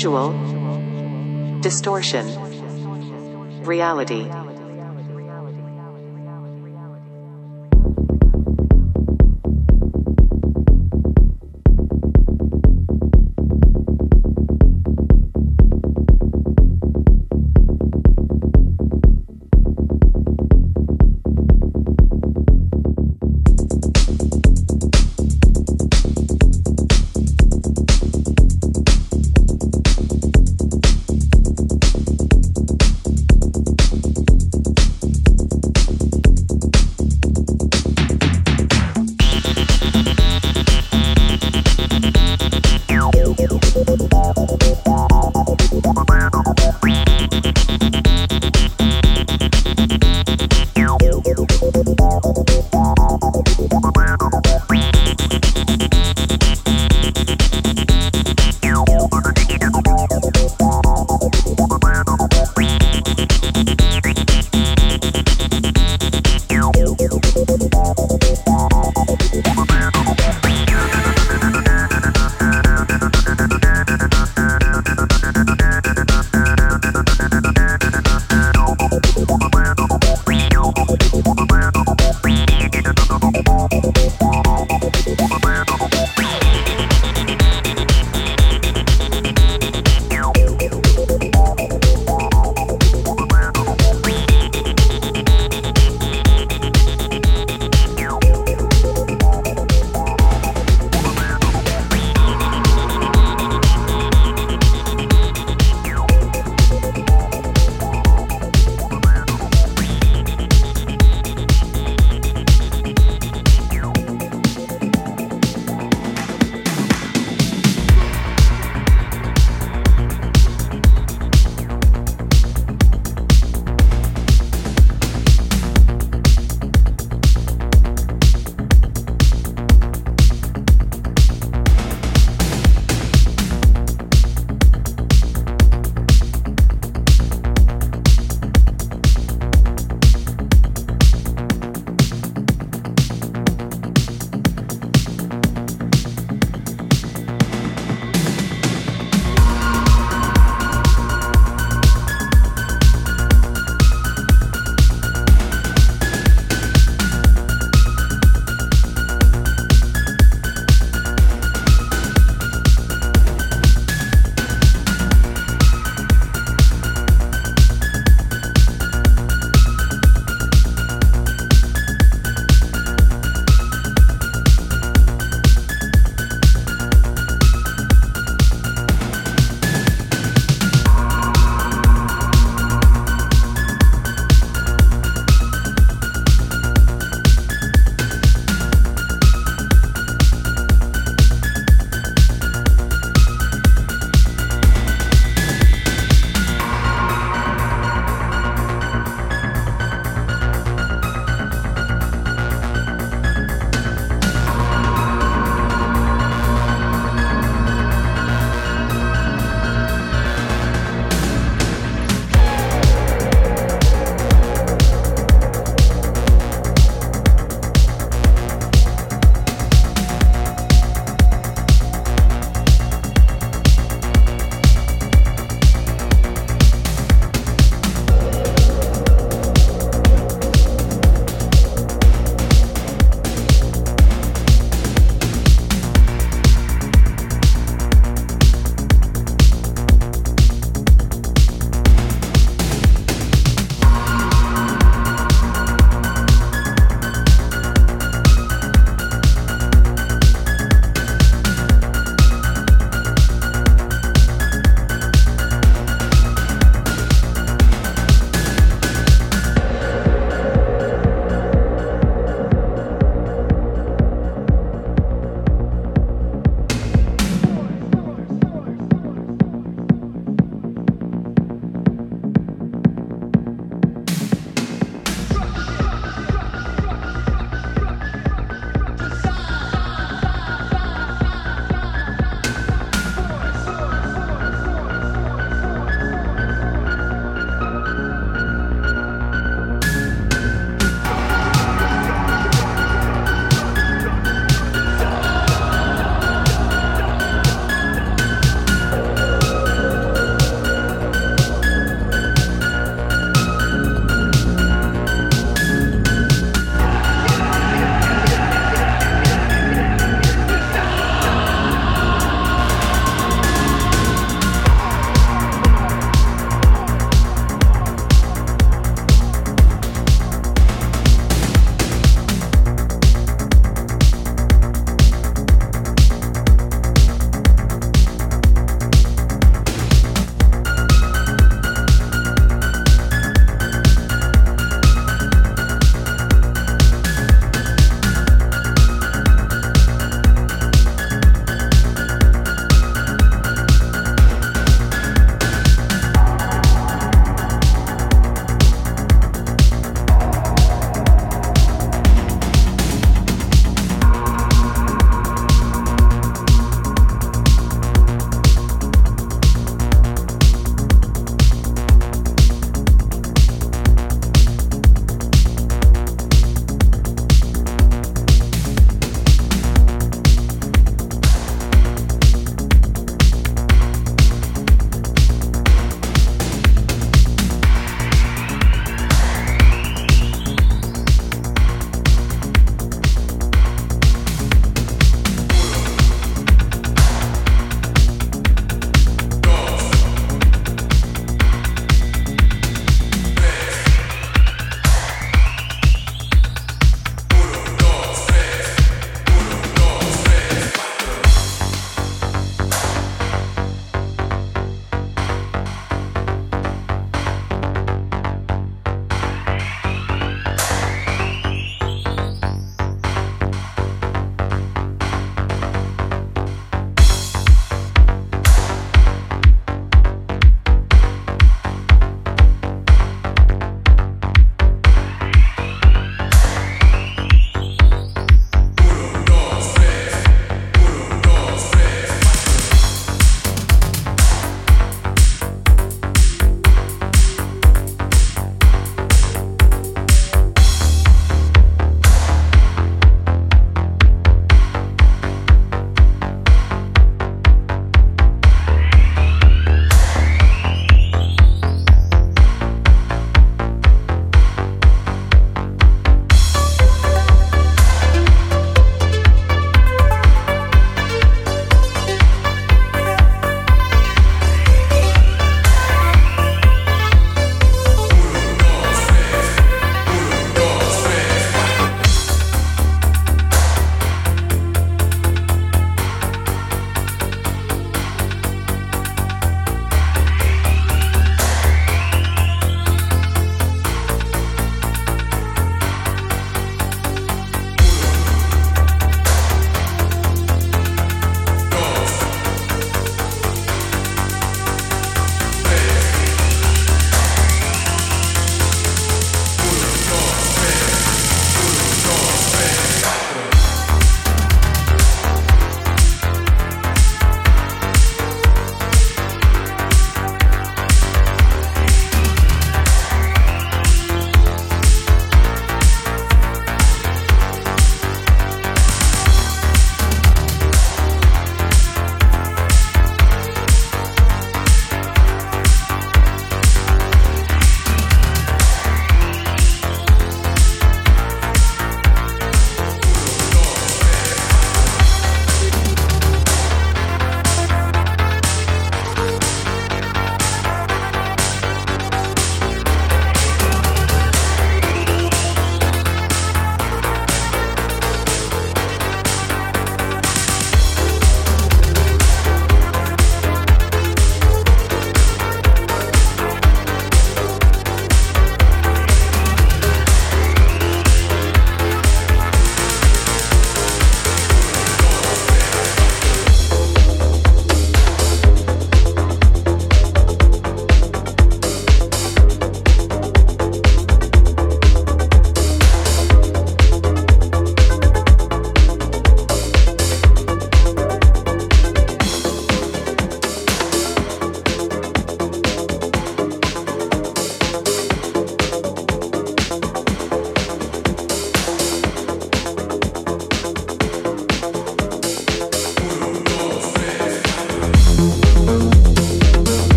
visual distortion reality